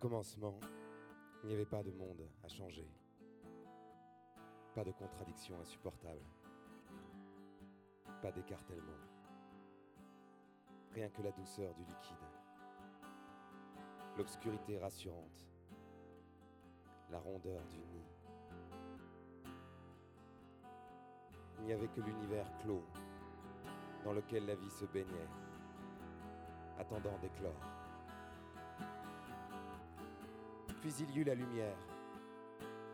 commencement, il n'y avait pas de monde à changer. Pas de contradiction insupportable. Pas d'écartèlement. Rien que la douceur du liquide. L'obscurité rassurante. La rondeur du nid. Il n'y avait que l'univers clos dans lequel la vie se baignait, attendant d'éclore. Puis il y eut la lumière,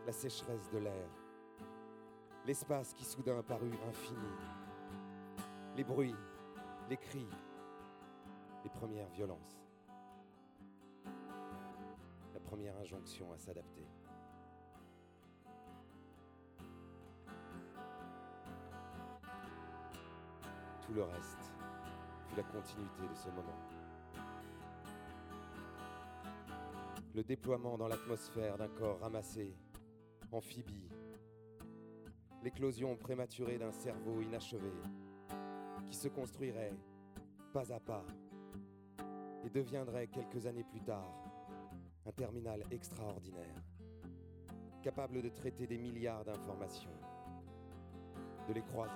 la sécheresse de l'air, l'espace qui soudain parut infini, les bruits, les cris, les premières violences, la première injonction à s'adapter. Tout le reste fut la continuité de ce moment. Le déploiement dans l'atmosphère d'un corps ramassé, amphibie, l'éclosion prématurée d'un cerveau inachevé, qui se construirait pas à pas et deviendrait quelques années plus tard un terminal extraordinaire, capable de traiter des milliards d'informations, de les croiser,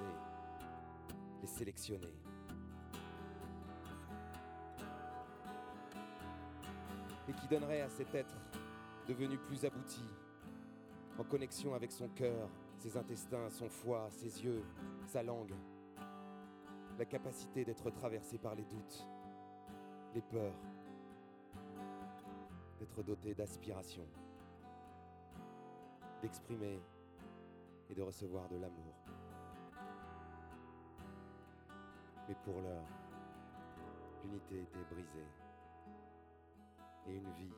les sélectionner. Et qui donnerait à cet être devenu plus abouti, en connexion avec son cœur, ses intestins, son foie, ses yeux, sa langue, la capacité d'être traversé par les doutes, les peurs, d'être doté d'aspiration, d'exprimer et de recevoir de l'amour. Mais pour l'heure, l'unité était brisée et une vie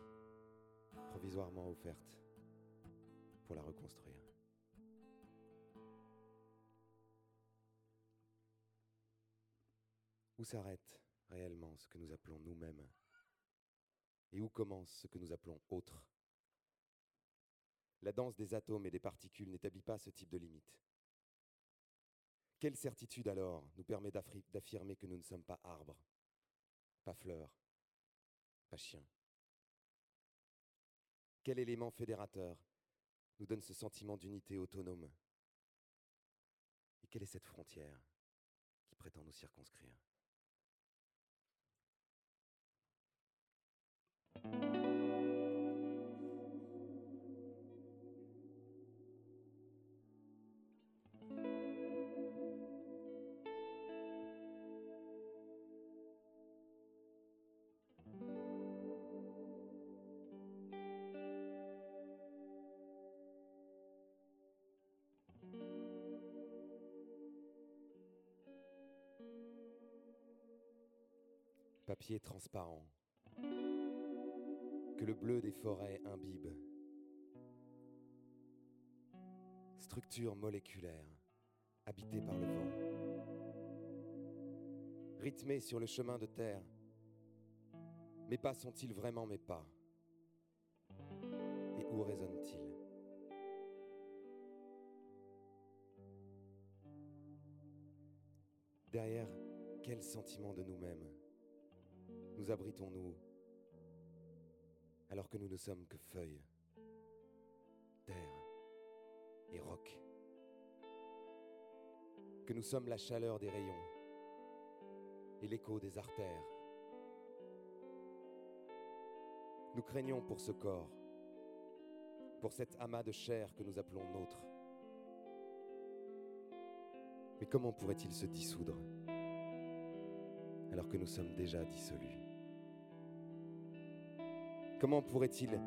provisoirement offerte pour la reconstruire. Où s'arrête réellement ce que nous appelons nous-mêmes Et où commence ce que nous appelons autre? La danse des atomes et des particules n'établit pas ce type de limite. Quelle certitude alors nous permet d'affirmer que nous ne sommes pas arbres, pas fleurs, pas chiens? Quel élément fédérateur nous donne ce sentiment d'unité autonome? Et quelle est cette frontière qui prétend nous circonscrire? Transparent que le bleu des forêts imbibe. Structure moléculaire habitée par le vent. Rythmée sur le chemin de terre. Mes pas sont-ils vraiment mes pas? Et où résonnent-ils? Derrière quel sentiment de nous-mêmes? Nous abritons-nous alors que nous ne sommes que feuilles, terre et roc, que nous sommes la chaleur des rayons et l'écho des artères. Nous craignons pour ce corps, pour cet amas de chair que nous appelons nôtre. Mais comment pourrait-il se dissoudre alors que nous sommes déjà dissolus? Comment pourrait-il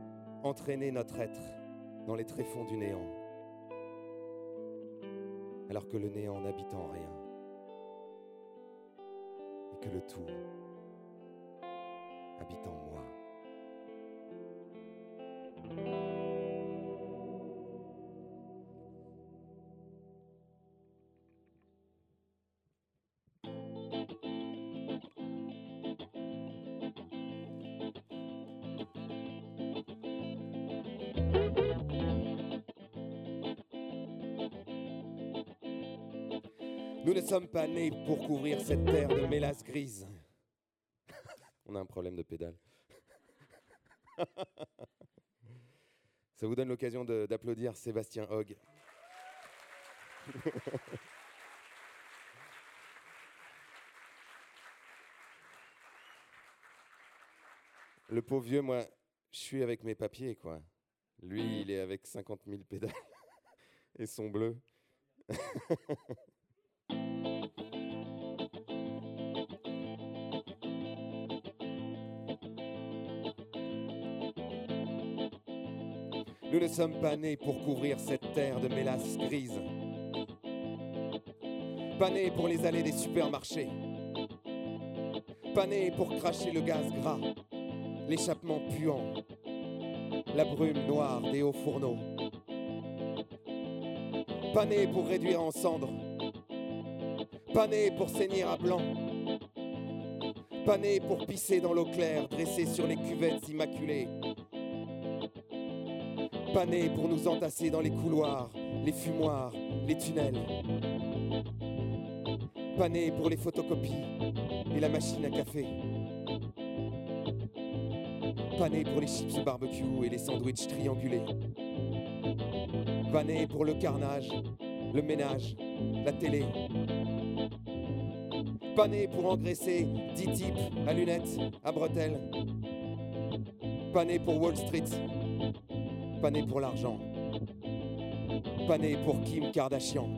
entraîner notre être dans les tréfonds du néant alors que le néant n'habite en rien et que le tout habite en moi? Sommes pas nés pour couvrir cette terre de mélasse grise. On a un problème de pédale. Ça vous donne l'occasion d'applaudir Sébastien Hogg. Le pauvre vieux, moi, je suis avec mes papiers, quoi. Lui, il est avec 50 000 pédales et son bleu. Nous ne sommes pas nés pour couvrir cette terre de mélasse grise. Pas nés pour les allées des supermarchés. Pas nés pour cracher le gaz gras, l'échappement puant, la brume noire des hauts fourneaux. Pas nés pour réduire en cendres. Pas nés pour saigner à blanc. Pas nés pour pisser dans l'eau claire dressée sur les cuvettes immaculées pas nés pour nous entasser dans les couloirs, les fumoirs, les tunnels. Pas nés pour les photocopies et la machine à café. Pas nés pour les chips barbecue et les sandwichs triangulés. Pas nés pour le carnage, le ménage, la télé. Pas nés pour engraisser 10 types à lunettes, à bretelles. Pas nés pour Wall Street, pas né pour l'argent. Pas pour Kim Kardashian.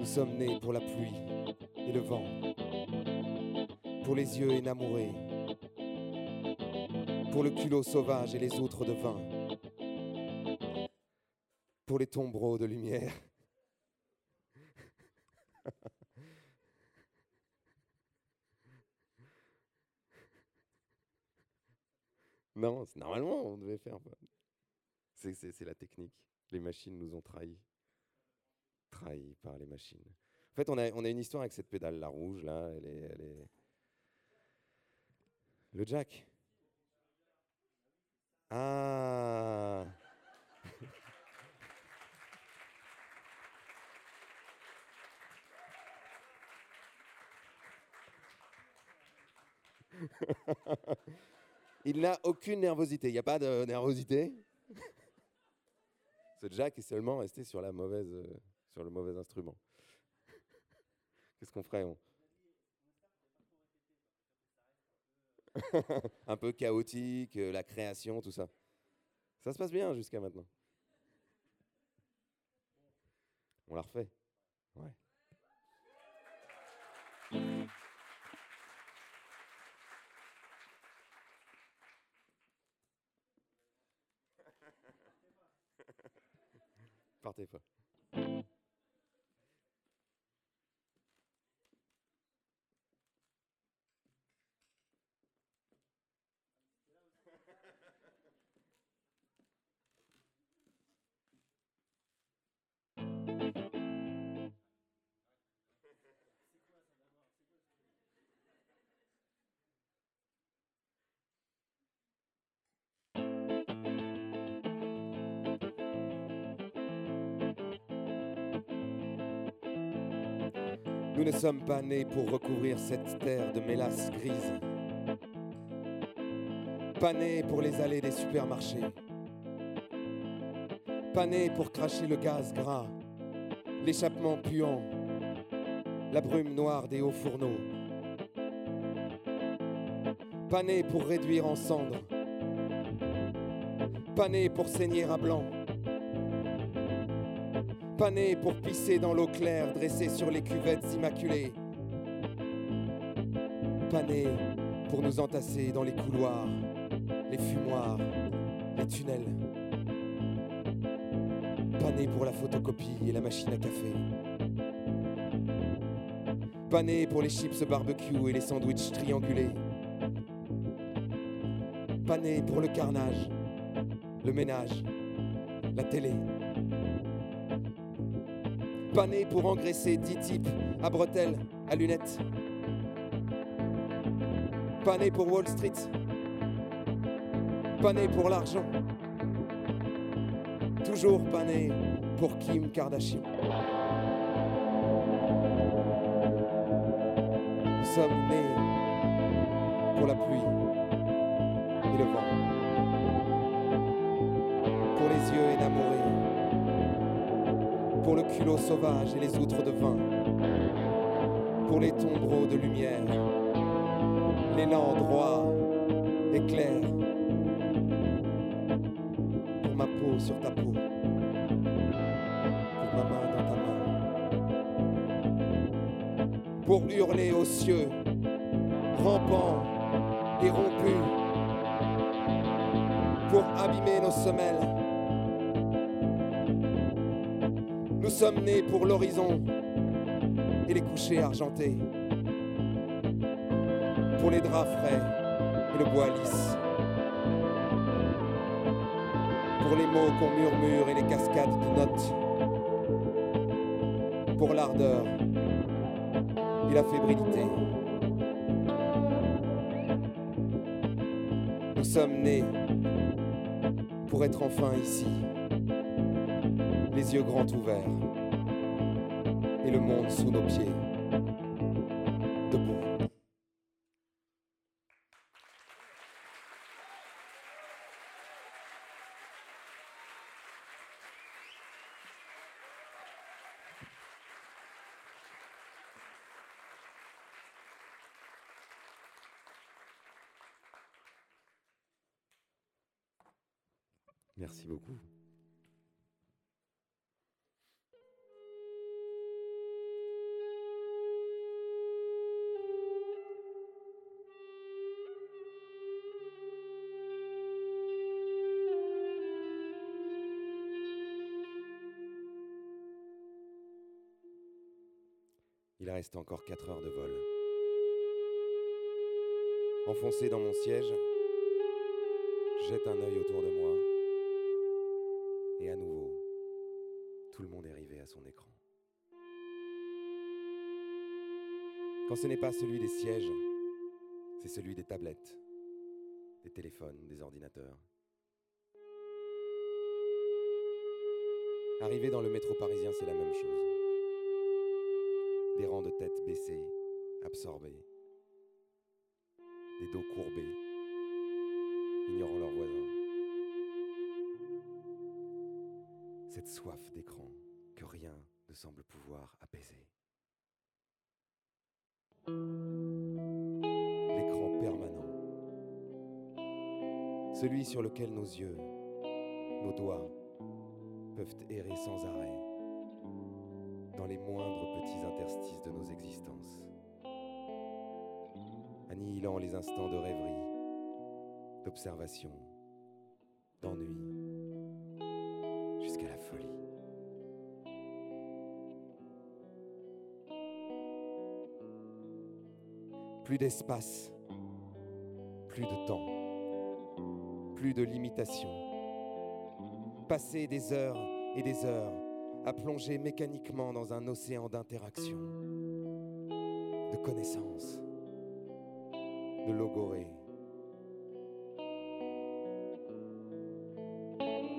Nous sommes nés pour la pluie et le vent. Pour les yeux énamourés. Pour le culot sauvage et les outres de vin. Pour les tombereaux de lumière. Normalement, on devait faire. C'est la technique. Les machines nous ont trahis. Trahis par les machines. En fait, on a, on a une histoire avec cette pédale, la rouge, là. Elle est, elle est... Le jack. Ah Il n'a aucune nervosité. Il n'y a pas de nervosité. Ce Jack est seulement resté euh, sur le mauvais instrument. Qu'est-ce qu'on ferait Un peu chaotique, euh, la création, tout ça. Ça se passe bien jusqu'à maintenant. On la refait. Ouais. Spotify. Nous ne sommes pas nés pour recouvrir cette terre de mélasse grise. Pas nés pour les allées des supermarchés. Pas nés pour cracher le gaz gras, l'échappement puant, la brume noire des hauts fourneaux. Pas nés pour réduire en cendres. Pas nés pour saigner à blanc. Pas nés pour pisser dans l'eau claire dressée sur les cuvettes immaculées. Pas nés pour nous entasser dans les couloirs, les fumoirs, les tunnels. Pas nés pour la photocopie et la machine à café. Pas nés pour les chips barbecue et les sandwichs triangulés. Pas nés pour le carnage, le ménage, la télé. Pas né pour engraisser dix types à bretelles, à lunettes. Pas né pour Wall Street. Pas né pour l'argent. Toujours pas né pour Kim Kardashian. Nous sommes nés pour la pluie pour le culot sauvage et les outres de vin, pour les tombereaux de lumière, l'élan droit et clair, pour ma peau sur ta peau, pour ma main dans ta main, pour hurler aux cieux, rampant et rompu, pour abîmer nos semelles. Sommes nés pour l'horizon et les couchers argentés, pour les draps frais et le bois lisse, pour les mots qu'on murmure et les cascades de notes, pour l'ardeur et la fébrilité. Nous sommes nés pour être enfin ici, les yeux grands ouverts et le monde sous nos pieds, debout. Merci beaucoup. Reste encore 4 heures de vol. Enfoncé dans mon siège, je jette un œil autour de moi. Et à nouveau, tout le monde est arrivé à son écran. Quand ce n'est pas celui des sièges, c'est celui des tablettes, des téléphones, des ordinateurs. Arriver dans le métro parisien, c'est la même chose. Des rangs de têtes baissées, absorbés, des dos courbés, ignorant leurs voisins. Cette soif d'écran que rien ne semble pouvoir apaiser. L'écran permanent. Celui sur lequel nos yeux, nos doigts peuvent errer sans arrêt dans les moindres petits interstices de nos existences, annihilant les instants de rêverie, d'observation, d'ennui, jusqu'à la folie. Plus d'espace, plus de temps, plus de limitation. Passer des heures et des heures à plonger mécaniquement dans un océan d'interaction, de connaissances, de logorée.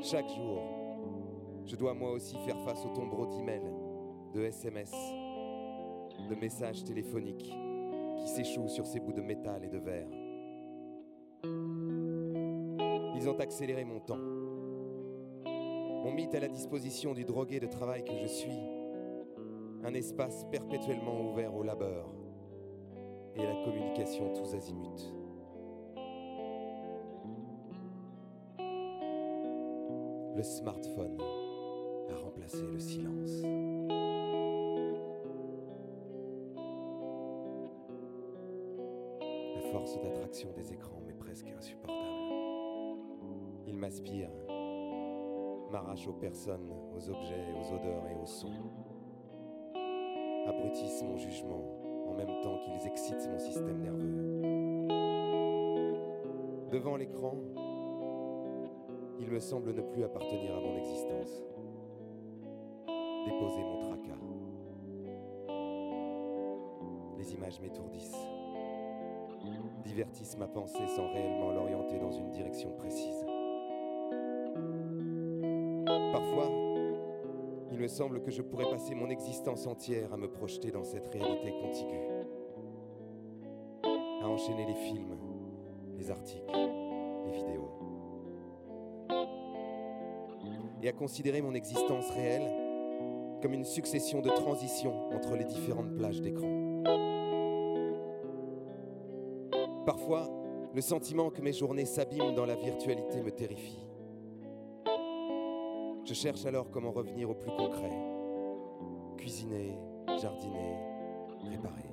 Chaque jour, je dois moi aussi faire face au tombereau d'emails, de SMS, de messages téléphoniques qui s'échouent sur ces bouts de métal et de verre. Ils ont accéléré mon temps, m'ont mis à la disposition du drogué de travail que je suis un espace perpétuellement ouvert au labeur et à la communication tous azimuts. Le smartphone a remplacé le silence. La force d'attraction des écrans m'est presque insupportable. Il m'aspire, m'arrache aux personnes, aux objets, aux odeurs et aux sons. Abrutissent mon jugement en même temps qu'ils excitent mon système nerveux. Devant l'écran, il me semble ne plus appartenir à mon existence. Déposer mon tracas. Les images m'étourdissent, divertissent ma pensée sans réellement l'orienter dans une direction précise. Me semble que je pourrais passer mon existence entière à me projeter dans cette réalité contiguë. à enchaîner les films, les articles, les vidéos. Et à considérer mon existence réelle comme une succession de transitions entre les différentes plages d'écran. Parfois, le sentiment que mes journées s'abîment dans la virtualité me terrifie. Je cherche alors comment revenir au plus concret. Cuisiner, jardiner, réparer.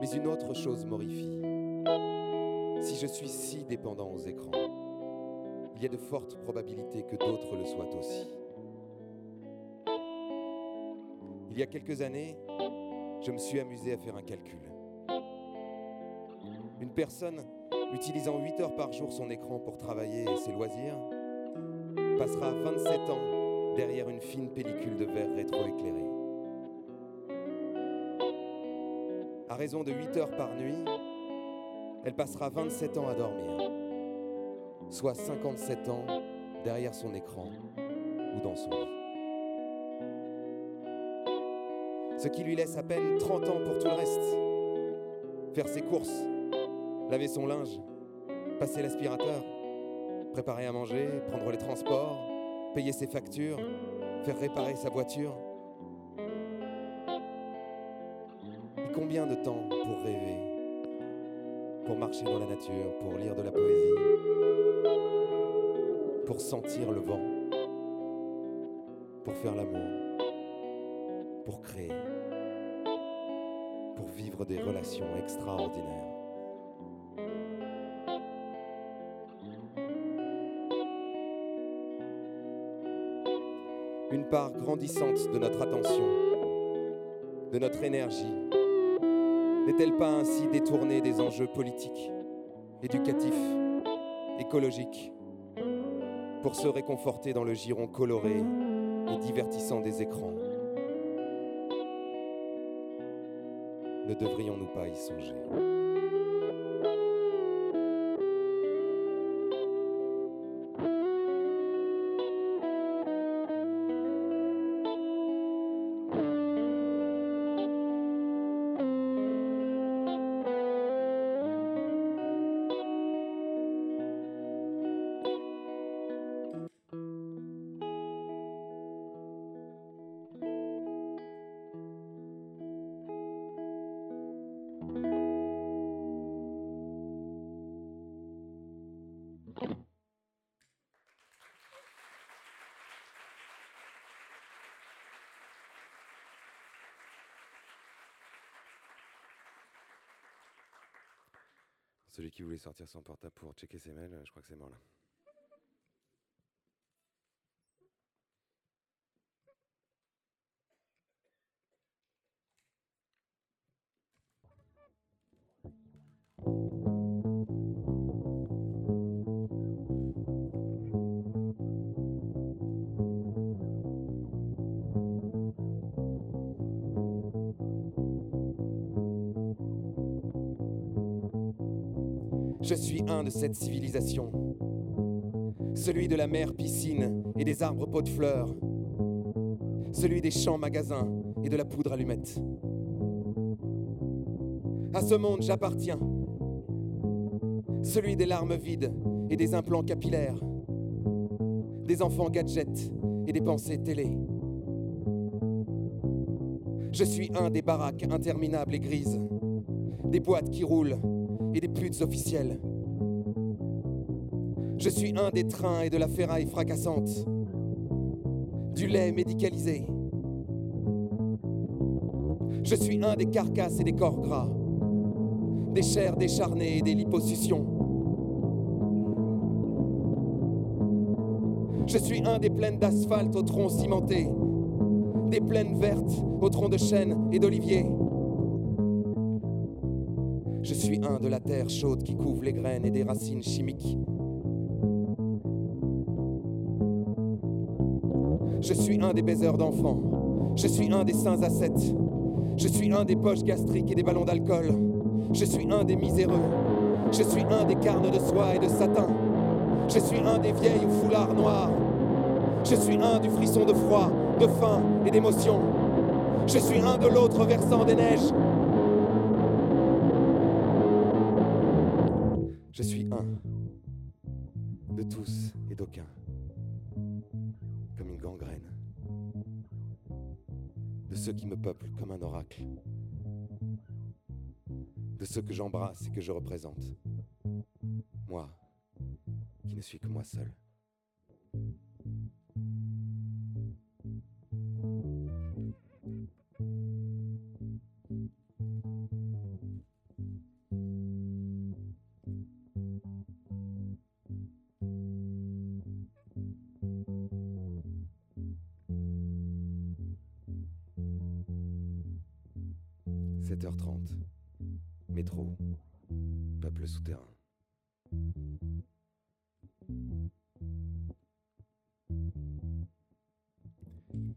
Mais une autre chose m'horrifie. Si je suis si dépendant aux écrans, il y a de fortes probabilités que d'autres le soient aussi. Il y a quelques années, je me suis amusé à faire un calcul. Une personne utilisant 8 heures par jour son écran pour travailler et ses loisirs passera 27 ans derrière une fine pellicule de verre rétroéclairé. À raison de 8 heures par nuit, elle passera 27 ans à dormir, soit 57 ans derrière son écran ou dans son lit. Ce qui lui laisse à peine 30 ans pour tout le reste. Faire ses courses, laver son linge, passer l'aspirateur, préparer à manger, prendre les transports, payer ses factures, faire réparer sa voiture. Et combien de temps pour rêver, pour marcher dans la nature, pour lire de la poésie, pour sentir le vent, pour faire l'amour, pour créer, pour vivre des relations extraordinaires. Part grandissante de notre attention, de notre énergie, n'est-elle pas ainsi détournée des enjeux politiques, éducatifs, écologiques, pour se réconforter dans le giron coloré et divertissant des écrans? Ne devrions-nous pas y songer? Sortir son portable pour checker ses mails, je crois que c'est mort là. Je suis un de cette civilisation, celui de la mer piscine et des arbres pots de fleurs, celui des champs magasins et de la poudre allumette. À ce monde j'appartiens, celui des larmes vides et des implants capillaires, des enfants gadgets et des pensées télé. Je suis un des baraques interminables et grises, des boîtes qui roulent et des putes officielles. Je suis un des trains et de la ferraille fracassante, du lait médicalisé. Je suis un des carcasses et des corps gras, des chairs décharnées et des liposuctions. Je suis un des plaines d'asphalte au tronc cimenté, des plaines vertes au tronc de chêne et d'olivier. Je suis un de la terre chaude qui couvre les graines et des racines chimiques. Je suis un des baiseurs d'enfants. Je suis un des saints ascètes. Je suis un des poches gastriques et des ballons d'alcool. Je suis un des miséreux. Je suis un des carnes de soie et de satin. Je suis un des vieilles au foulard noir. Je suis un du frisson de froid, de faim et d'émotion. Je suis un de l'autre versant des neiges. Je suis un de tous et d'aucun, comme une gangrène, de ceux qui me peuplent comme un oracle, de ceux que j'embrasse et que je représente, moi qui ne suis que moi seul.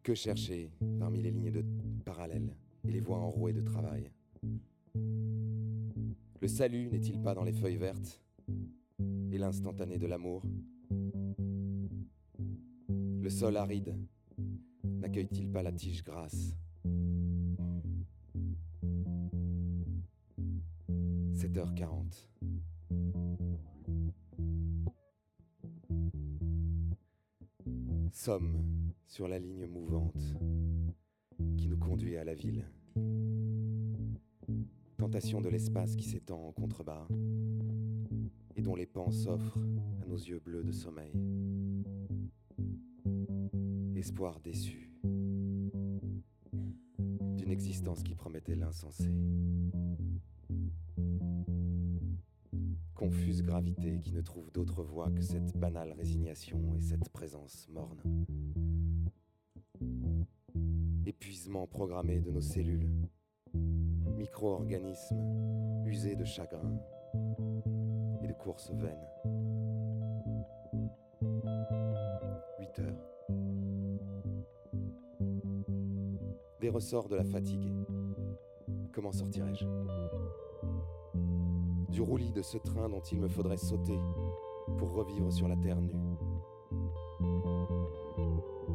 Que chercher parmi les lignes de parallèles et les voies enrouées de travail. Le salut n'est-il pas dans les feuilles vertes et l'instantané de l'amour? Le sol aride n'accueille-t-il pas la tige grasse? 7h40. Somme sur la ligne mouvante qui nous conduit à la ville. Tentation de l'espace qui s'étend en contrebas et dont les pans s'offrent à nos yeux bleus de sommeil. Espoir déçu d'une existence qui promettait l'insensé. confuse gravité qui ne trouve d'autre voie que cette banale résignation et cette présence morne. Épuisement programmé de nos cellules, micro-organismes usés de chagrin et de courses vaines. 8 heures. Des ressorts de la fatigue. Comment sortirai-je du roulis de ce train dont il me faudrait sauter pour revivre sur la terre nue.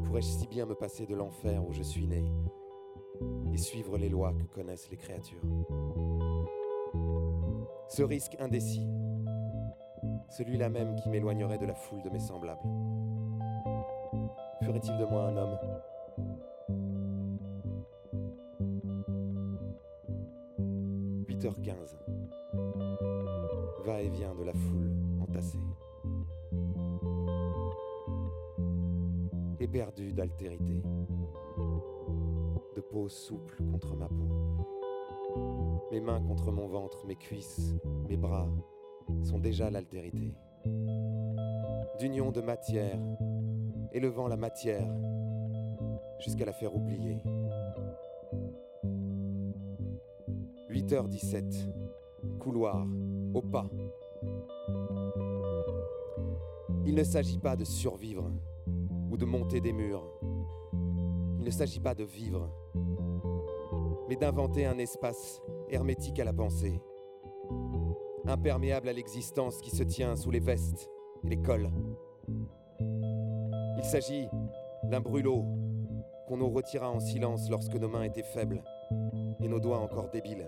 Pourrais-je si bien me passer de l'enfer où je suis né? Et suivre les lois que connaissent les créatures. Ce risque indécis, celui-là même qui m'éloignerait de la foule de mes semblables, ferait-il de moi un homme? 8h15 va-et-vient de la foule entassée. Éperdu d'altérité, souple contre ma peau. Mes mains contre mon ventre, mes cuisses, mes bras sont déjà l'altérité. D'union de matière, élevant la matière jusqu'à la faire oublier. 8h17, couloir, au pas. Il ne s'agit pas de survivre ou de monter des murs. Il ne s'agit pas de vivre, mais d'inventer un espace hermétique à la pensée, imperméable à l'existence qui se tient sous les vestes et les cols. Il s'agit d'un brûlot qu'on nous retira en silence lorsque nos mains étaient faibles et nos doigts encore débiles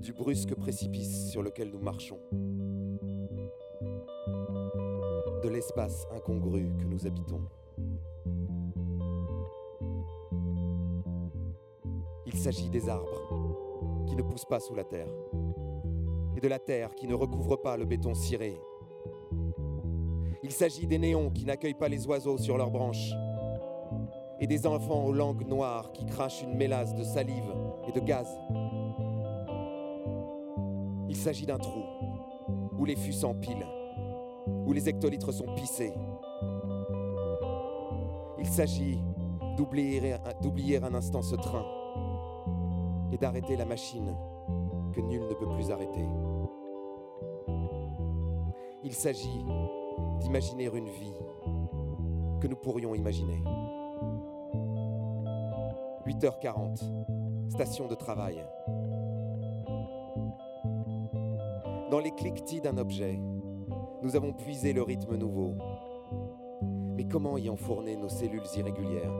du brusque précipice sur lequel nous marchons, de l'espace incongru que nous habitons. S'agit des arbres qui ne poussent pas sous la terre et de la terre qui ne recouvre pas le béton ciré. Il s'agit des néons qui n'accueillent pas les oiseaux sur leurs branches et des enfants aux langues noires qui crachent une mélasse de salive et de gaz il s'agit d'un trou où les fûts s'empilent, où les hectolitres sont pissés. Il s'agit d'oublier un instant ce train et d'arrêter la machine que nul ne peut plus arrêter. Il s'agit d'imaginer une vie que nous pourrions imaginer. 8h40, station de travail. Dans les cliquetis d'un objet, nous avons puisé le rythme nouveau. Mais comment y enfourner nos cellules irrégulières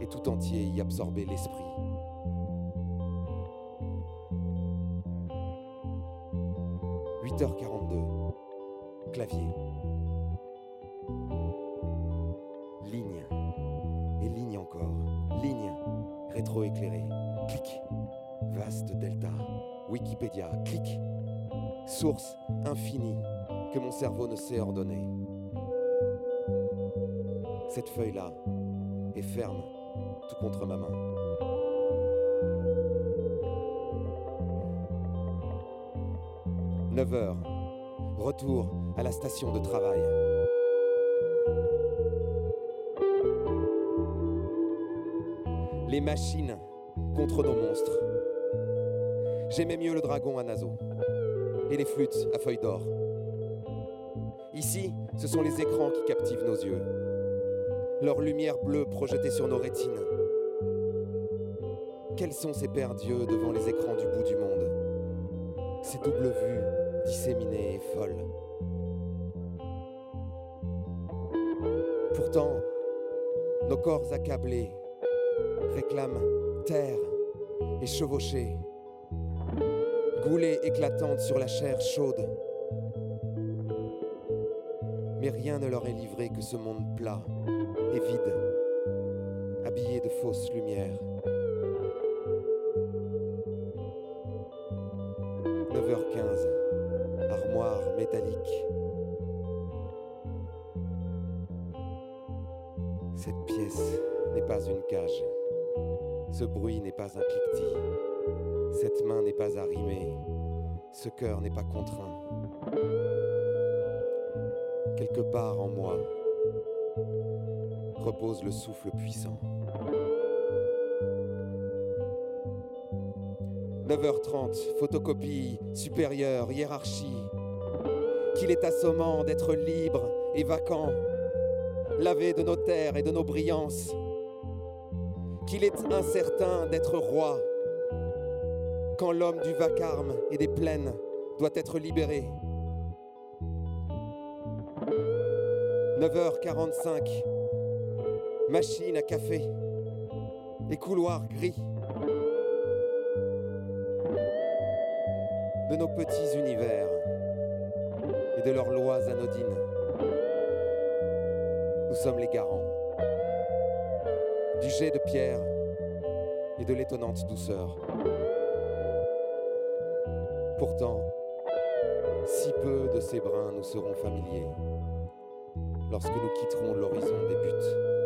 et tout entier y absorber l'esprit. « 8h42. Clavier. Ligne. Et ligne encore. Ligne. Rétro-éclairé. Clic. Vaste delta. Wikipédia. Clic. Source infinie que mon cerveau ne sait ordonner. Cette feuille-là est ferme, tout contre ma main. « 9 heures. Retour à la station de travail. Les machines contre nos monstres. J'aimais mieux le dragon à naseau et les flûtes à feuilles d'or. Ici, ce sont les écrans qui captivent nos yeux, leur lumière bleue projetée sur nos rétines. Quels sont ces pères dieux devant les écrans du bout du monde? Ces doubles vues disséminées et folles. Pourtant, nos corps accablés réclament terre et chevauchée, goulée éclatante sur la chair chaude. Mais rien ne leur est livré que ce monde plat et vide, habillé de fausses lumières. Une cage. Ce bruit n'est pas un cliquetis. Cette main n'est pas arrimée. Ce cœur n'est pas contraint. Quelque part en moi repose le souffle puissant. 9h30, photocopie, supérieure, hiérarchie. Qu'il est assommant d'être libre et vacant, lavé de nos terres et de nos brillances. Qu'il est incertain d'être roi, quand l'homme du vacarme et des plaines doit être libéré. 9h45, machine à café et couloirs gris. De nos petits univers et de leurs lois anodines. Nous sommes les garants du de pierre et de l'étonnante douceur. Pourtant, si peu de ces brins nous seront familiers lorsque nous quitterons l'horizon des buts.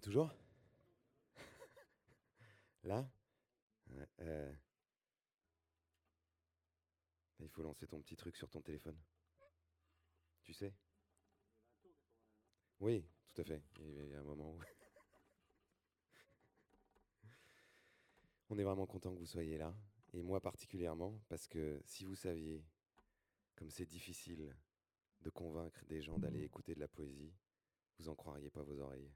Toujours? Là? Euh, Il faut lancer ton petit truc sur ton téléphone. Tu sais? Oui, tout à fait. Il y a un moment où... On est vraiment content que vous soyez là. Et moi particulièrement, parce que si vous saviez comme c'est difficile de convaincre des gens d'aller écouter de la poésie, vous en croiriez pas vos oreilles.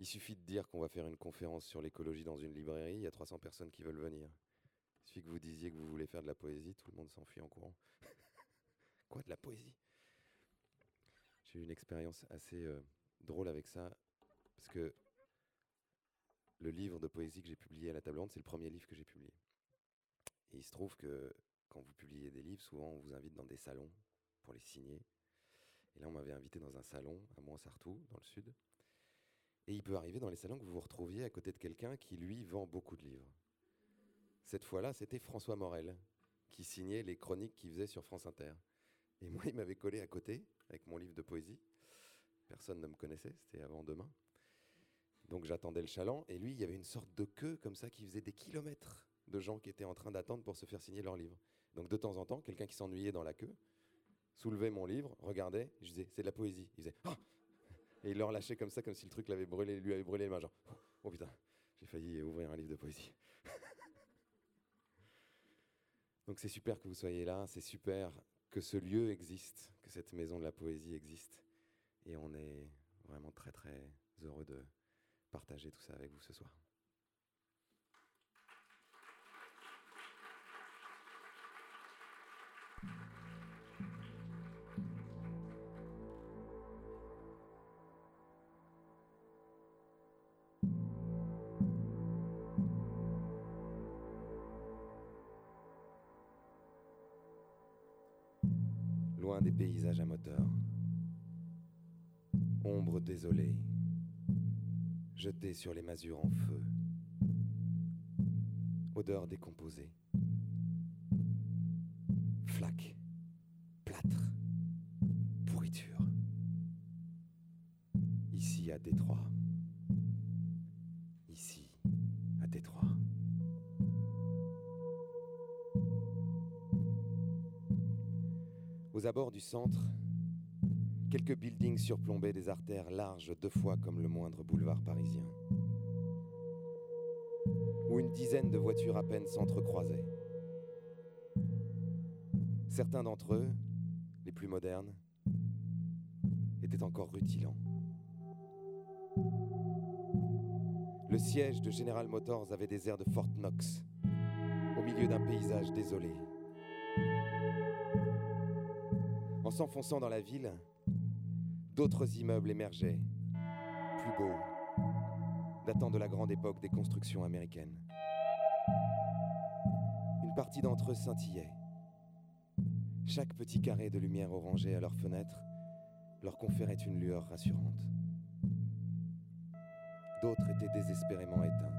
Il suffit de dire qu'on va faire une conférence sur l'écologie dans une librairie, il y a 300 personnes qui veulent venir. Il suffit que vous disiez que vous voulez faire de la poésie, tout le monde s'enfuit en courant. Quoi, de la poésie? J'ai eu une expérience assez euh, drôle avec ça, parce que le livre de poésie que j'ai publié à la table ronde, c'est le premier livre que j'ai publié. Et il se trouve que quand vous publiez des livres, souvent on vous invite dans des salons pour les signer. Et là, on m'avait invité dans un salon à Montsartou, dans le sud. Et il peut arriver dans les salons que vous vous retrouviez à côté de quelqu'un qui, lui, vend beaucoup de livres. Cette fois-là, c'était François Morel, qui signait les chroniques qu'il faisait sur France Inter. Et moi, il m'avait collé à côté avec mon livre de poésie. Personne ne me connaissait, c'était avant demain. Donc j'attendais le chaland, et lui, il y avait une sorte de queue comme ça qui faisait des kilomètres de gens qui étaient en train d'attendre pour se faire signer leur livre. Donc de temps en temps, quelqu'un qui s'ennuyait dans la queue soulevait mon livre, regardait, je disais, c'est de la poésie. Il faisait, ah Et il leur lâchait comme ça, comme si le truc l'avait brûlé, lui avait brûlé les mains, genre, oh putain, j'ai failli ouvrir un livre de poésie. Donc c'est super que vous soyez là, c'est super que ce lieu existe, que cette maison de la poésie existe. Et on est vraiment très très heureux de partager tout ça avec vous ce soir. À moteur, ombre désolée, jetée sur les masures en feu, odeur décomposée, flaque, plâtre, pourriture. Ici à Détroit, Aux abords du centre, quelques buildings surplombaient des artères larges deux fois comme le moindre boulevard parisien, où une dizaine de voitures à peine s'entrecroisaient. Certains d'entre eux, les plus modernes, étaient encore rutilants. Le siège de General Motors avait des airs de Fort Knox, au milieu d'un paysage désolé. En s'enfonçant dans la ville, d'autres immeubles émergeaient, plus beaux, datant de la grande époque des constructions américaines. Une partie d'entre eux scintillait. Chaque petit carré de lumière orangée à leurs fenêtres leur conférait une lueur rassurante. D'autres étaient désespérément éteints.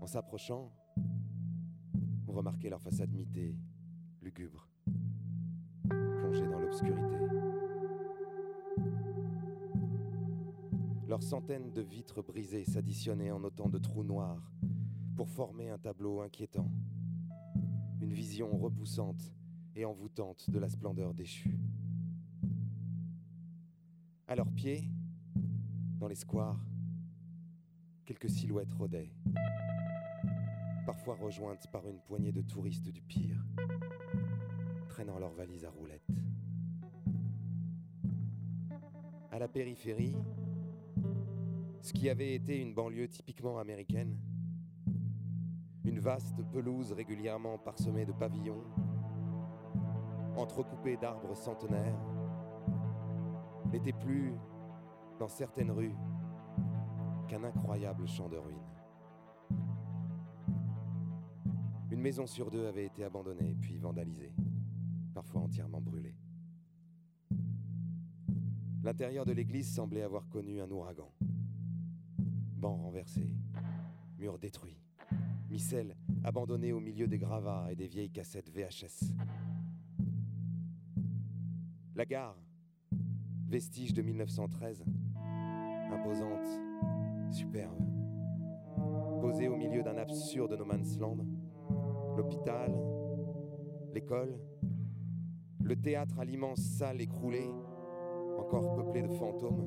En s'approchant, on remarquait leur façade mitée, lugubre Leurs centaines de vitres brisées s'additionnaient en autant de trous noirs pour former un tableau inquiétant, une vision repoussante et envoûtante de la splendeur déchue. À leurs pieds, dans les squares, quelques silhouettes rôdaient, parfois rejointes par une poignée de touristes du pire traînant leurs valises à roulettes. À la périphérie, ce qui avait été une banlieue typiquement américaine, une vaste pelouse régulièrement parsemée de pavillons, entrecoupée d'arbres centenaires, n'était plus, dans certaines rues, qu'un incroyable champ de ruines. Une maison sur deux avait été abandonnée puis vandalisée parfois entièrement brûlé. L'intérieur de l'église semblait avoir connu un ouragan. Bancs renversés, murs détruits, micelles abandonnées au milieu des gravats et des vieilles cassettes VHS. La gare, vestige de 1913, imposante, superbe, posée au milieu d'un absurde no man's land, l'hôpital, l'école, le théâtre à l'immense salle écroulée, encore peuplée de fantômes,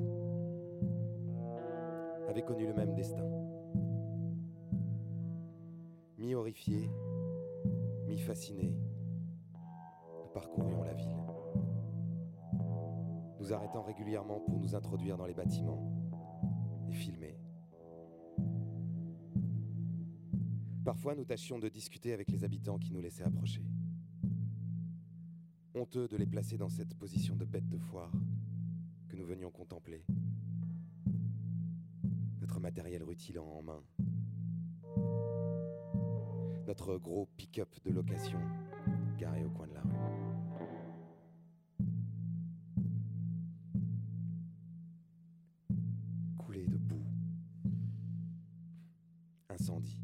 avait connu le même destin. Mi-horrifiés, mi-fascinés, nous parcourions la ville, nous arrêtant régulièrement pour nous introduire dans les bâtiments et filmer. Parfois, nous tâchions de discuter avec les habitants qui nous laissaient approcher. Honteux de les placer dans cette position de bête de foire venions contempler. Notre matériel rutilant en main. Notre gros pick-up de location garé au coin de la rue. Coulé de boue. Incendie.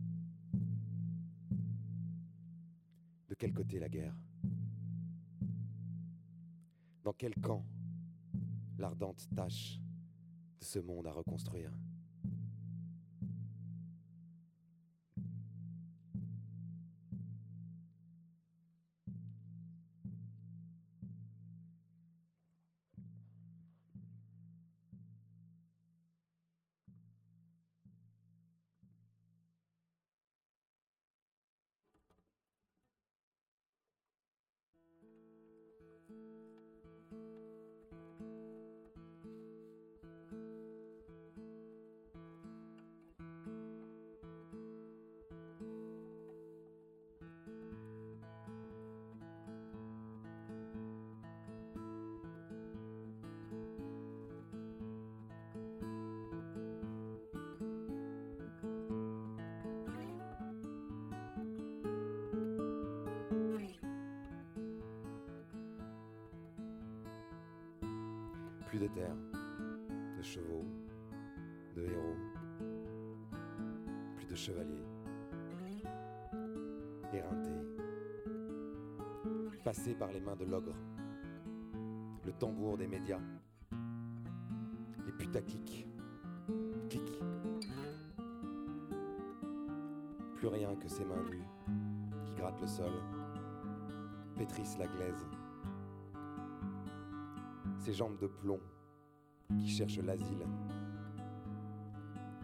De quel côté la guerre? Dans quel camp? L'ardente tâche de ce monde à reconstruire chevaliers, éreintés, passés par les mains de l'ogre, le tambour des médias, les putaclics, clic. Plus rien que ces mains nues qui grattent le sol, pétrissent la glaise. Ces jambes de plomb qui cherchent l'asile,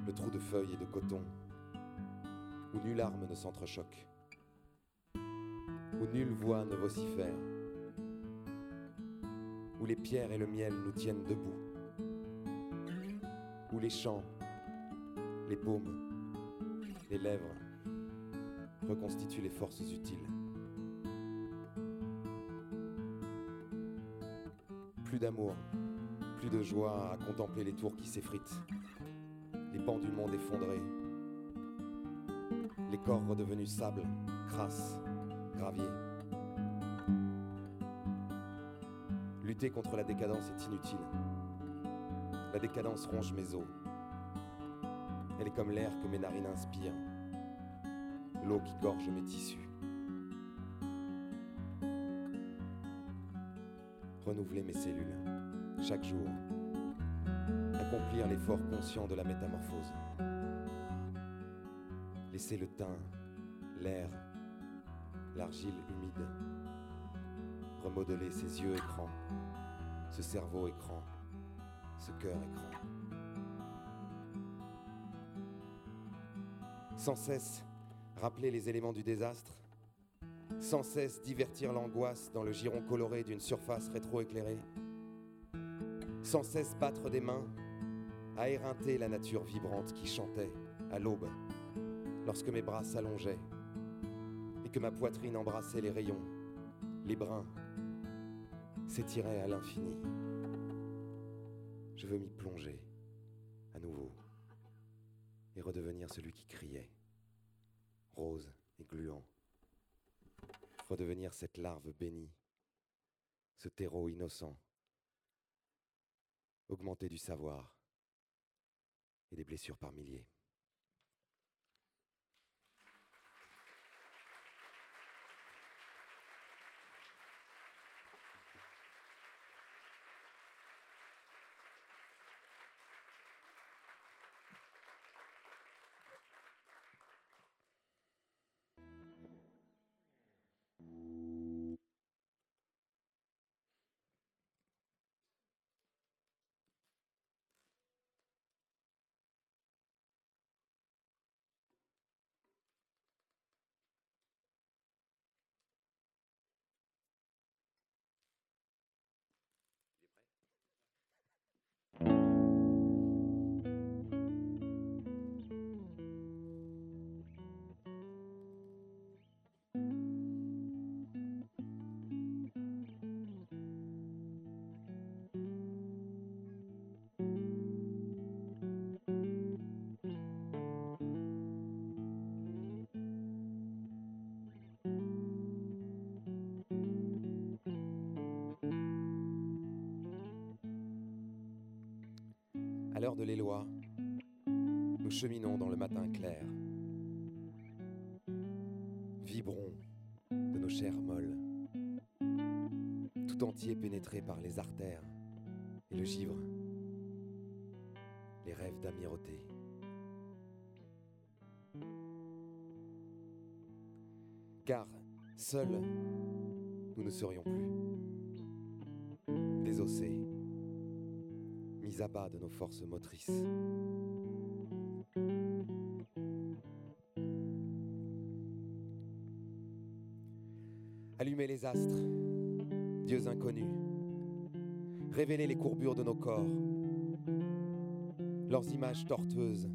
le trou de feuilles et de coton, où nulle arme ne s'entrechoque, où nulle voix ne vocifère, où les pierres et le miel nous tiennent debout, où les chants, les paumes, les lèvres reconstituent les forces utiles. Plus d'amour, plus de joie à contempler les tours qui s'effritent, les pans du monde effondrés, les corps redevenus sable, crasse, gravier. Lutter contre la décadence est inutile. La décadence ronge mes os. Elle est comme l'air que mes narines inspirent, l'eau qui gorge mes tissus. renouveler mes cellules chaque jour, accomplir l'effort conscient de la métamorphose, laisser le teint, l'air, l'argile humide, remodeler ses yeux écrans, ce cerveau écran, ce cœur écran. Sans cesse rappeler les éléments du désastre. Sans cesse divertir l'angoisse dans le giron coloré d'une surface rétroéclairée, sans cesse battre des mains à la nature vibrante qui chantait à l'aube lorsque mes bras s'allongeaient et que ma poitrine embrassait les rayons, les brins, s'étirait à l'infini. Je veux m'y plonger à nouveau et redevenir celui qui criait, rose et gluant redevenir cette larve bénie, ce terreau innocent, augmenter du savoir et des blessures par milliers. De l'Éloi, nous cheminons dans le matin clair. Vibrons de nos chairs molles, tout entier pénétré par les artères et le givre, les rêves d'amirauté. Car seuls, nous ne serions plus désossés, mis à bas de nos forces motrices. Allumer les astres, dieux inconnus, révéler les courbures de nos corps, leurs images tortueuses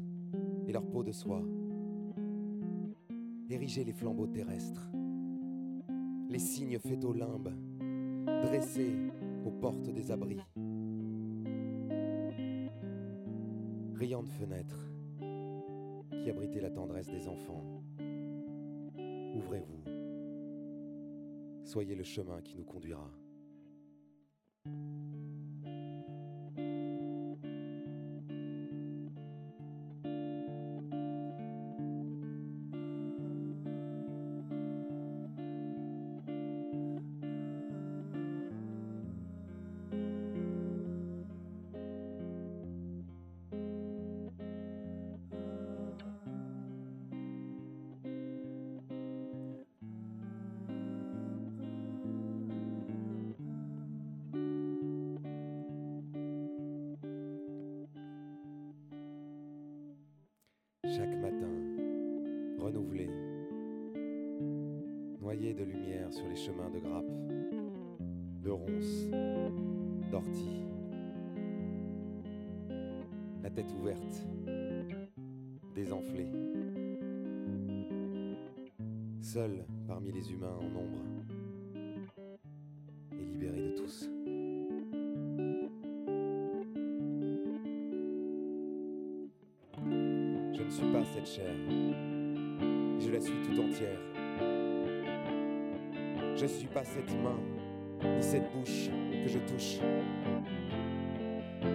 et leur peau de soie, ériger les flambeaux terrestres, les signes faits aux limbes, dressés aux portes des abris. Riantes fenêtres qui abritaient la tendresse des enfants. Ouvrez-vous. Soyez le chemin qui nous conduira.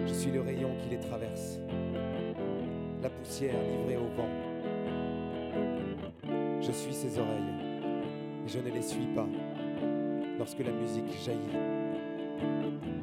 Je suis le rayon qui les traverse, la poussière livrée au vent. Je suis ses oreilles, et je ne les suis pas lorsque la musique jaillit.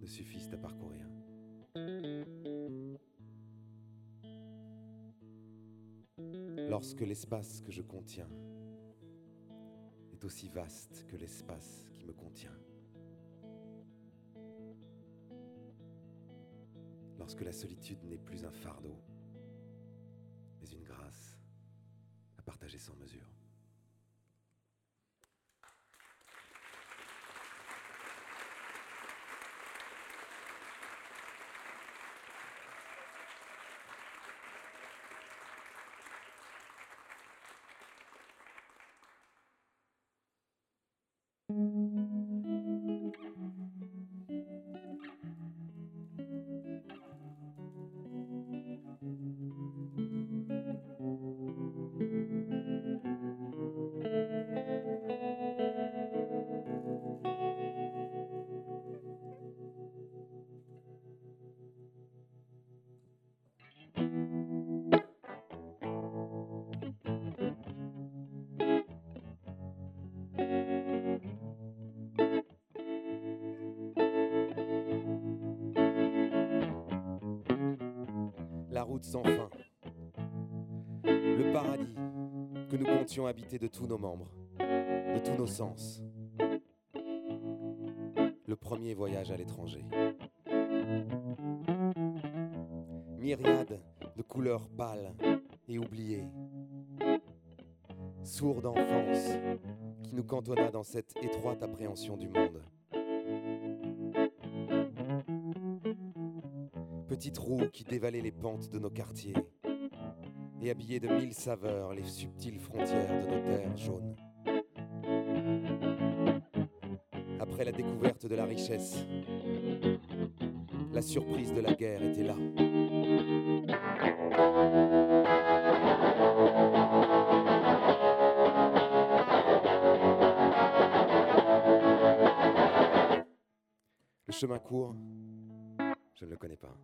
Ne suffisent à parcourir. Lorsque l'espace que je contiens est aussi vaste que l'espace qui me contient. Lorsque la solitude n'est plus un fardeau, mais une grâce à partager sans mesure. Route sans fin, le paradis que nous comptions habiter de tous nos membres, de tous nos sens, le premier voyage à l'étranger. Myriade de couleurs pâles et oubliées. Sourde enfance qui nous cantonna dans cette étroite appréhension du monde. Petite roue qui dévalait les pentes de nos quartiers et habillait de mille saveurs les subtiles frontières de nos terres jaunes. Après la découverte de la richesse, la surprise de la guerre était là. Le chemin court, je ne le connais pas.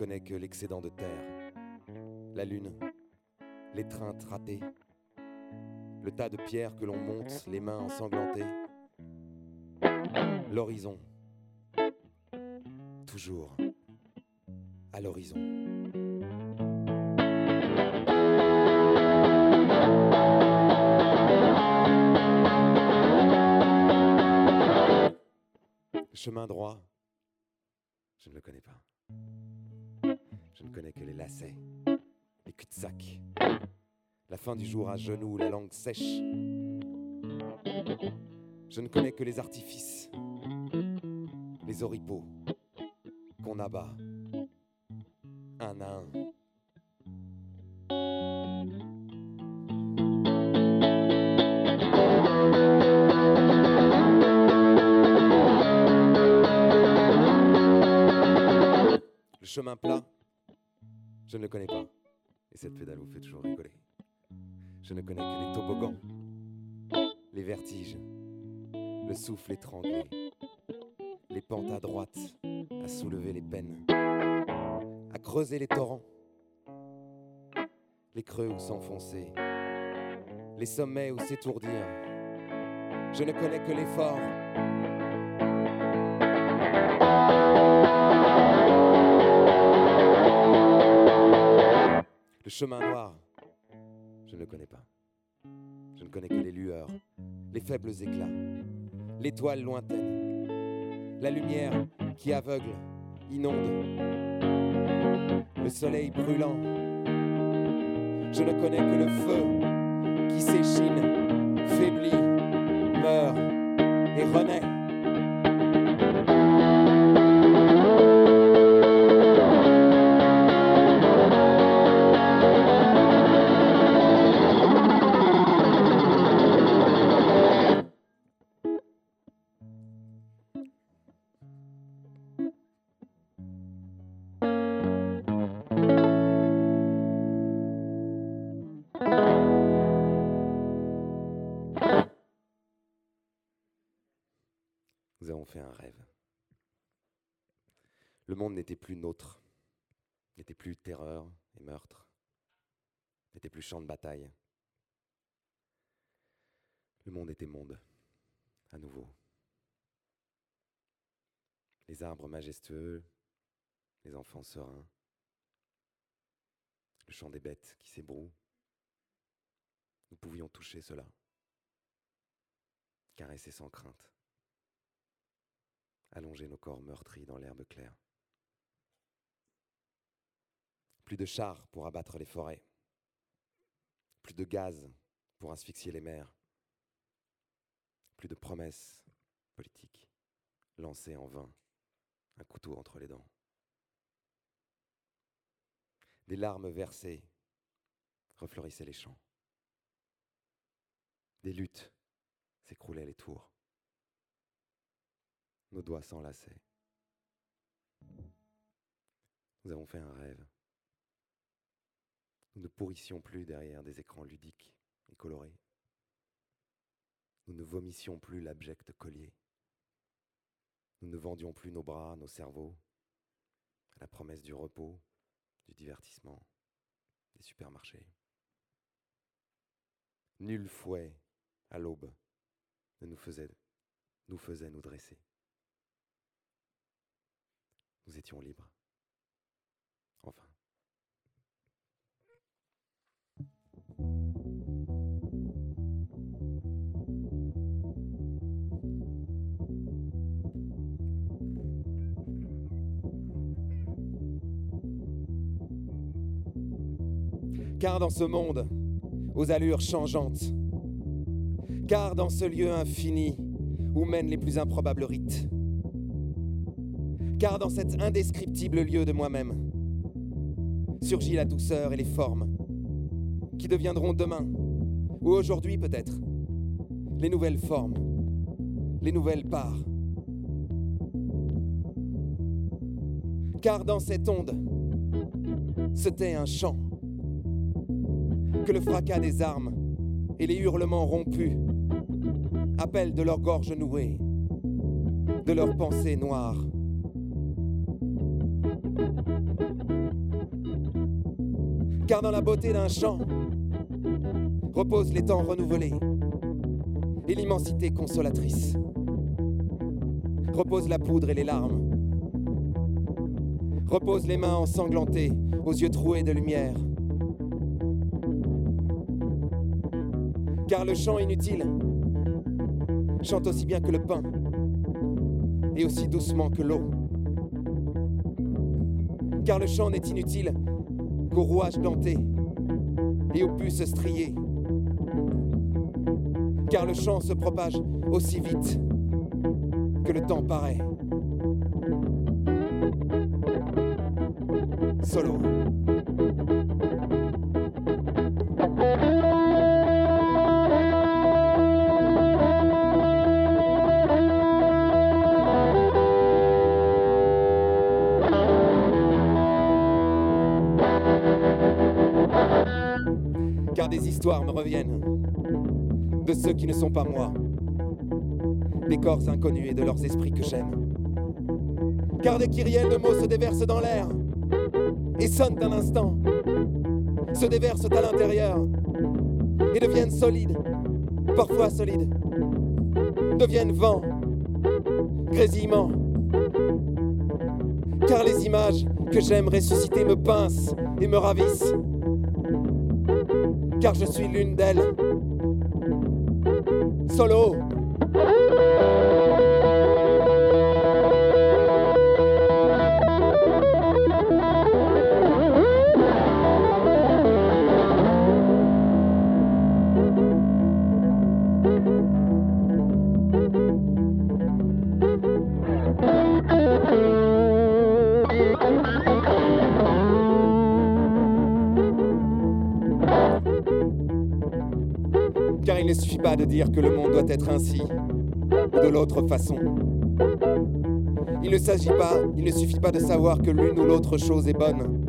Connais que l'excédent de terre, la lune, l'étreinte ratée, le tas de pierres que l'on monte, les mains ensanglantées, l'horizon, toujours à l'horizon. Chemin droit, je ne le connais pas. Que les lacets, les cul-de-sac, la fin du jour à genoux, la langue sèche. Je ne connais que les artifices, les oripeaux qu'on abat un à un. Chemin plat, je ne le connais pas. Et cette pédale vous fait toujours rigoler. Je ne connais que les toboggans, les vertiges, le souffle étranglé, les pentes à droite, à soulever les peines, à creuser les torrents, les creux où s'enfoncer, les sommets où s'étourdir. Je ne connais que l'effort. Le chemin noir, je ne le connais pas. Je ne connais que les lueurs, les faibles éclats, l'étoile lointaine, la lumière qui aveugle, inonde, le soleil brûlant. Je ne connais que le feu qui s'échine, faiblit, meurt et renaît. Champ de bataille. Le monde était monde, à nouveau. Les arbres majestueux, les enfants sereins, le chant des bêtes qui s'ébroue. Nous pouvions toucher cela, caresser sans crainte allonger nos corps meurtris dans l'herbe claire. Plus de chars pour abattre les forêts, plus de gaz pour asphyxier les mers, plus de promesses politiques lancées en vain, un couteau entre les dents. Des larmes versées refleurissaient les champs. Des luttes s'écroulaient les tours nos doigts s'enlaçaient. Nous avons fait un rêve. Nous ne pourrissions plus derrière des écrans ludiques et colorés. Nous ne vomissions plus l'abject collier. Nous ne vendions plus nos bras, nos cerveaux, à la promesse du repos, du divertissement, des supermarchés. Nul fouet, à l'aube, ne nous faisait, nous faisait nous dresser. Nous étions libres. Car dans ce monde, aux allures changeantes, car dans ce lieu infini où mènent les plus improbables rites, car dans cet indescriptible lieu de moi-même, surgit la douceur et les formes qui deviendront demain, ou aujourd'hui peut-être, les nouvelles formes, les nouvelles parts. Car dans cette onde se tait un chant, que le fracas des armes et les hurlements rompus appellent de leur gorge nouée, de leurs pensées noires. Car dans la beauté d'un chant reposent les temps renouvelés et l'immensité consolatrice. Repose la poudre et les larmes. Repose les mains ensanglantées aux yeux troués de lumière. Car le chant inutile chante aussi bien que le pain et aussi doucement que l'eau. Car le chant n'est inutile qu'aux rouages dentés et aux puces striées. Car le chant se propage aussi vite que le temps paraît. Solo. Histoires me reviennent de ceux qui ne sont pas moi, des corps inconnus et de leurs esprits que j'aime. Car des kyriels de mots se déversent dans l'air et sonnent un instant, se déversent à l'intérieur et deviennent solides, parfois solides, deviennent vent, grésillement. Car les images que j'aime ressusciter me pincent et me ravissent. Car je suis l'une d'elles. Solo. Ne suffit pas de dire que le monde doit être ainsi ou de l'autre façon. Il ne s'agit pas, il ne suffit pas de savoir que l'une ou l'autre chose est bonne.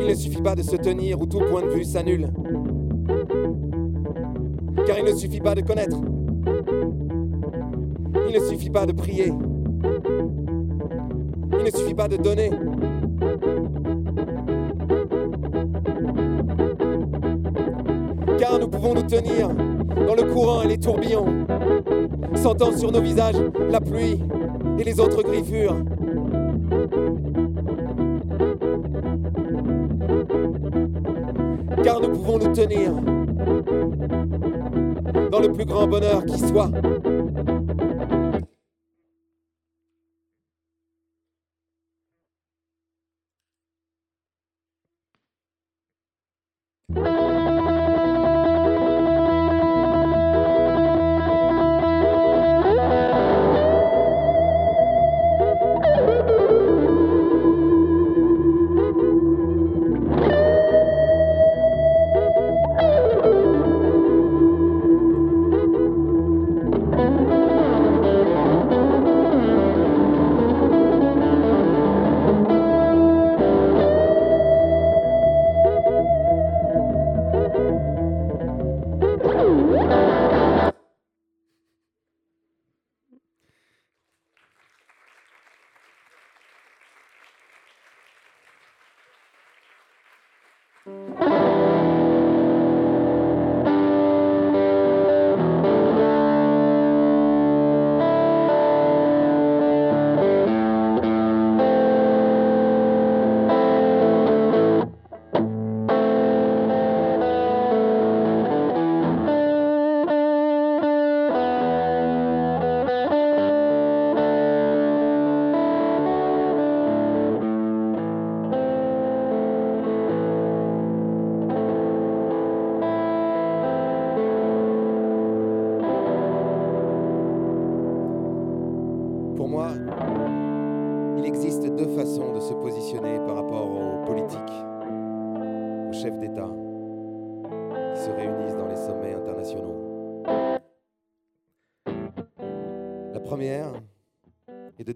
Il ne suffit pas de se tenir où tout point de vue s'annule. Car il ne suffit pas de connaître. Il ne suffit pas de prier. Il ne suffit pas de donner. Tenir dans le courant et les tourbillons, sentant sur nos visages la pluie et les autres griffures. Car nous pouvons nous tenir dans le plus grand bonheur qui soit.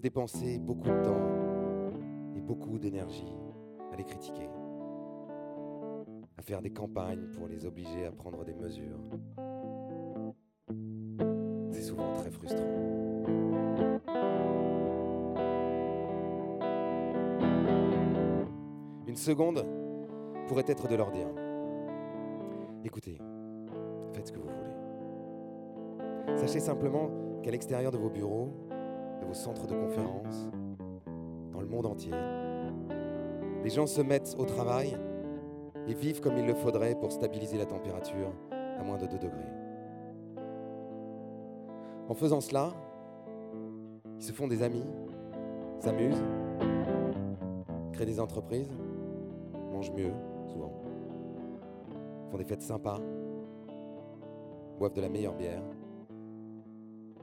Dépenser beaucoup de temps et beaucoup d'énergie à les critiquer, à faire des campagnes pour les obliger à prendre des mesures. C'est souvent très frustrant. Une seconde pourrait être de leur dire, écoutez, faites ce que vous voulez. Sachez simplement qu'à l'extérieur de vos bureaux, vos centres de conférence, dans le monde entier, les gens se mettent au travail et vivent comme il le faudrait pour stabiliser la température à moins de 2 degrés. En faisant cela, ils se font des amis, s'amusent, créent des entreprises, mangent mieux, souvent, font des fêtes sympas, boivent de la meilleure bière,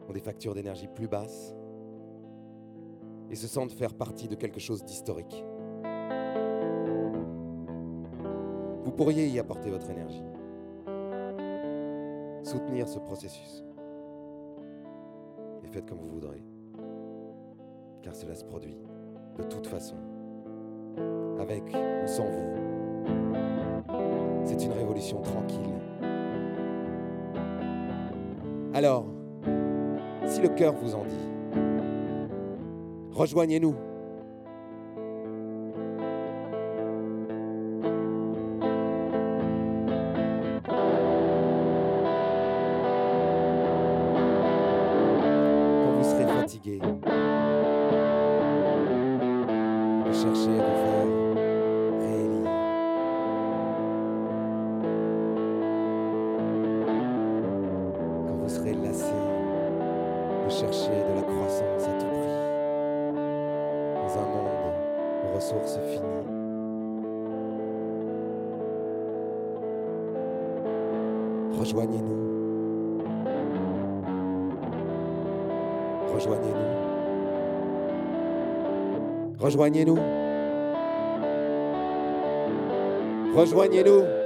ont des factures d'énergie plus basses et se sentent faire partie de quelque chose d'historique. Vous pourriez y apporter votre énergie, soutenir ce processus. Et faites comme vous voudrez, car cela se produit de toute façon, avec ou sans vous. C'est une révolution tranquille. Alors, si le cœur vous en dit, rejoignez-nous. Rejoignez-nous. Rejoignez-nous.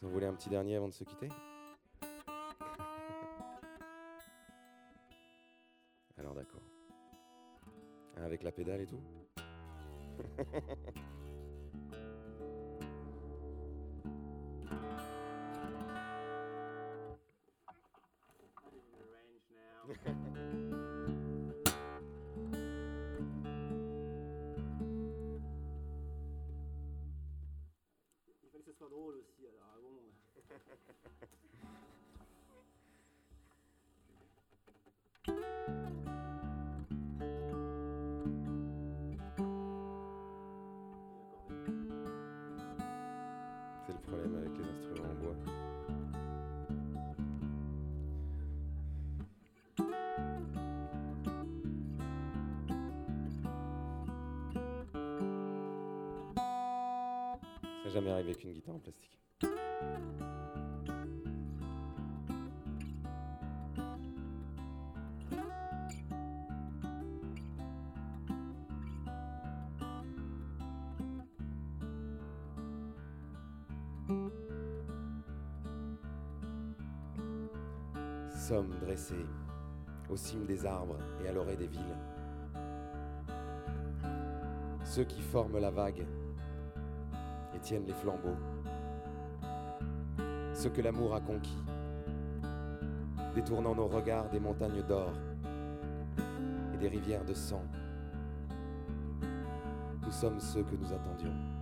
Vous voulez un petit dernier avant de se quitter? Alors d'accord. Avec la pédale et tout? plastique. Sommes dressés aux cimes des arbres et à l'orée des villes. Ceux qui forment la vague et tiennent les flambeaux. Ce que l'amour a conquis, détournant nos regards des montagnes d'or et des rivières de sang. Nous sommes ceux que nous attendions.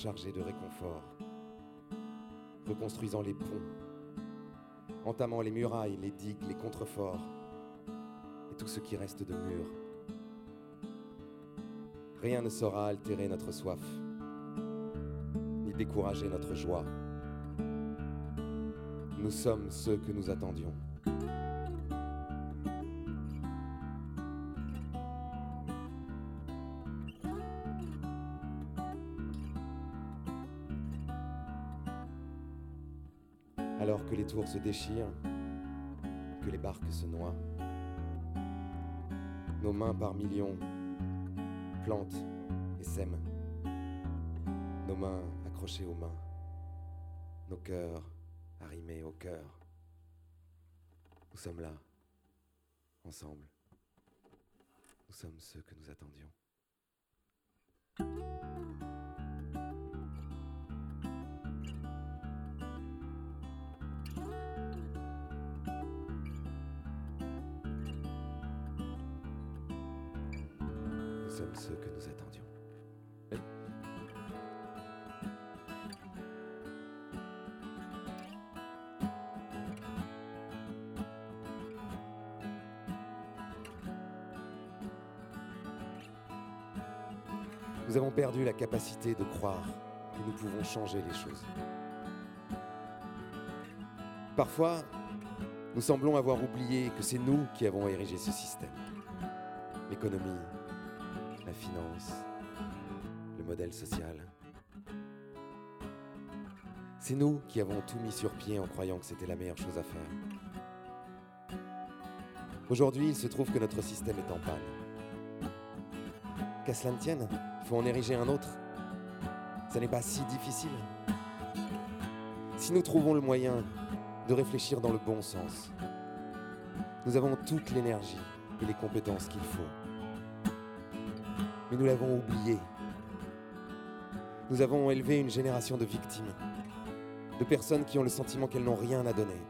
Chargés de réconfort, reconstruisant les ponts, entamant les murailles, les digues, les contreforts et tout ce qui reste de mur. Rien ne saura altérer notre soif, ni décourager notre joie. Nous sommes ceux que nous attendions. Se déchirent, que les barques se noient, nos mains par millions plantent et sèment, nos mains accrochées aux mains, nos cœurs arrimés au cœur. Nous sommes là, ensemble. Nous sommes ceux que nous attendions. Avons perdu la capacité de croire que nous pouvons changer les choses. Parfois, nous semblons avoir oublié que c'est nous qui avons érigé ce système. L'économie, la finance, le modèle social. C'est nous qui avons tout mis sur pied en croyant que c'était la meilleure chose à faire. Aujourd'hui, il se trouve que notre système est en panne. Qu'à cela ne tienne, faut en ériger un autre. Ça n'est pas si difficile. Si nous trouvons le moyen de réfléchir dans le bon sens, nous avons toute l'énergie et les compétences qu'il faut. Mais nous l'avons oublié. Nous avons élevé une génération de victimes, de personnes qui ont le sentiment qu'elles n'ont rien à donner,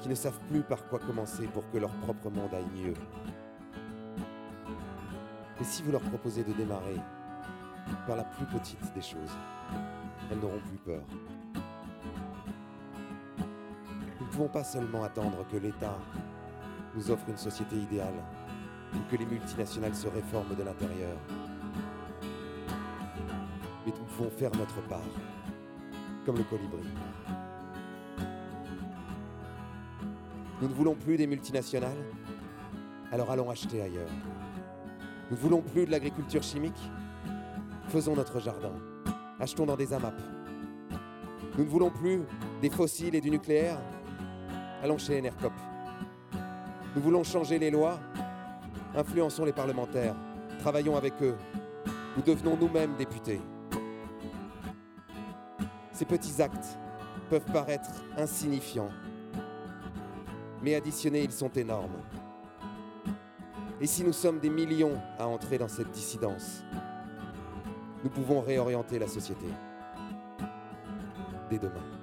qui ne savent plus par quoi commencer pour que leur propre monde aille mieux. Et si vous leur proposez de démarrer par la plus petite des choses, elles n'auront plus peur. Nous ne pouvons pas seulement attendre que l'État nous offre une société idéale ou que les multinationales se réforment de l'intérieur. Mais nous pouvons faire notre part, comme le colibri. Nous ne voulons plus des multinationales, alors allons acheter ailleurs. Nous ne voulons plus de l'agriculture chimique, faisons notre jardin, achetons dans des AMAP. Nous ne voulons plus des fossiles et du nucléaire, allons chez Enercop. Nous voulons changer les lois, influençons les parlementaires, travaillons avec eux, nous devenons nous-mêmes députés. Ces petits actes peuvent paraître insignifiants, mais additionnés, ils sont énormes. Et si nous sommes des millions à entrer dans cette dissidence, nous pouvons réorienter la société dès demain.